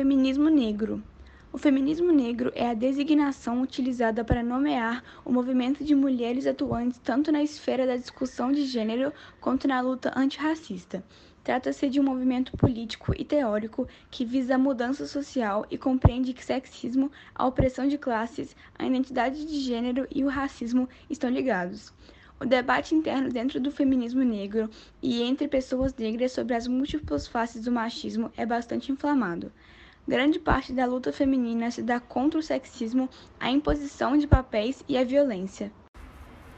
feminismo negro. O feminismo negro é a designação utilizada para nomear o movimento de mulheres atuantes tanto na esfera da discussão de gênero quanto na luta antirracista. Trata-se de um movimento político e teórico que visa a mudança social e compreende que sexismo, a opressão de classes, a identidade de gênero e o racismo estão ligados. O debate interno dentro do feminismo negro e entre pessoas negras sobre as múltiplas faces do machismo é bastante inflamado. Grande parte da luta feminina se dá contra o sexismo, a imposição de papéis e a violência.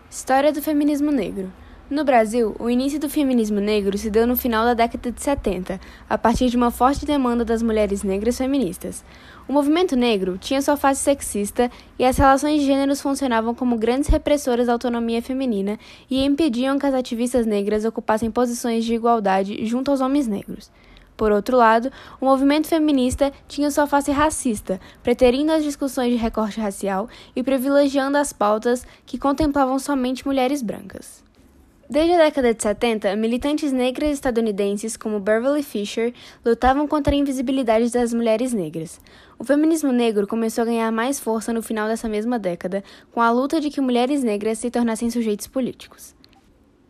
História do feminismo negro. No Brasil, o início do feminismo negro se deu no final da década de 70, a partir de uma forte demanda das mulheres negras feministas. O movimento negro tinha sua face sexista e as relações de gêneros funcionavam como grandes repressoras da autonomia feminina e impediam que as ativistas negras ocupassem posições de igualdade junto aos homens negros. Por outro lado, o movimento feminista tinha sua face racista, preterindo as discussões de recorte racial e privilegiando as pautas que contemplavam somente mulheres brancas. Desde a década de 70, militantes negras estadunidenses como Beverly Fisher lutavam contra a invisibilidade das mulheres negras. O feminismo negro começou a ganhar mais força no final dessa mesma década, com a luta de que mulheres negras se tornassem sujeitos políticos.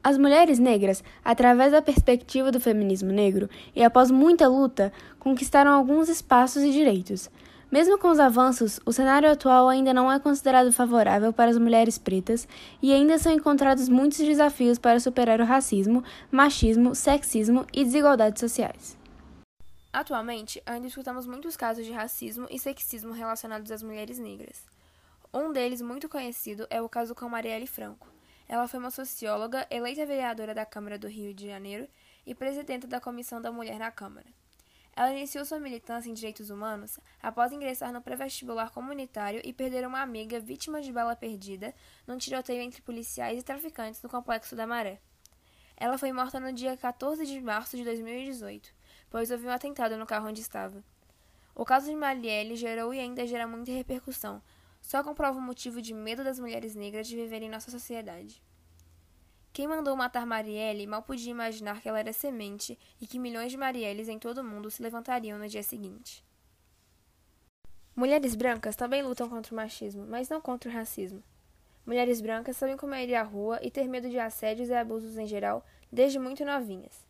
As mulheres negras, através da perspectiva do feminismo negro e após muita luta, conquistaram alguns espaços e direitos. Mesmo com os avanços, o cenário atual ainda não é considerado favorável para as mulheres pretas e ainda são encontrados muitos desafios para superar o racismo, machismo, sexismo e desigualdades sociais. Atualmente, ainda escutamos muitos casos de racismo e sexismo relacionados às mulheres negras. Um deles, muito conhecido, é o caso com Marielle Franco. Ela foi uma socióloga, eleita vereadora da Câmara do Rio de Janeiro e presidenta da Comissão da Mulher na Câmara. Ela iniciou sua militância em direitos humanos após ingressar no pré-vestibular comunitário e perder uma amiga vítima de bala perdida num tiroteio entre policiais e traficantes no Complexo da Maré. Ela foi morta no dia 14 de março de 2018, pois houve um atentado no carro onde estava. O caso de Marielle gerou e ainda gera muita repercussão, só comprova o motivo de medo das mulheres negras de viver em nossa sociedade. Quem mandou matar Marielle mal podia imaginar que ela era semente e que milhões de Marielles em todo o mundo se levantariam no dia seguinte. Mulheres brancas também lutam contra o machismo, mas não contra o racismo. Mulheres brancas sabem como é ir à rua e ter medo de assédios e abusos em geral desde muito novinhas.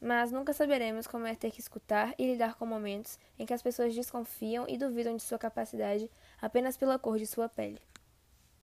Mas nunca saberemos como é ter que escutar e lidar com momentos em que as pessoas desconfiam e duvidam de sua capacidade apenas pela cor de sua pele.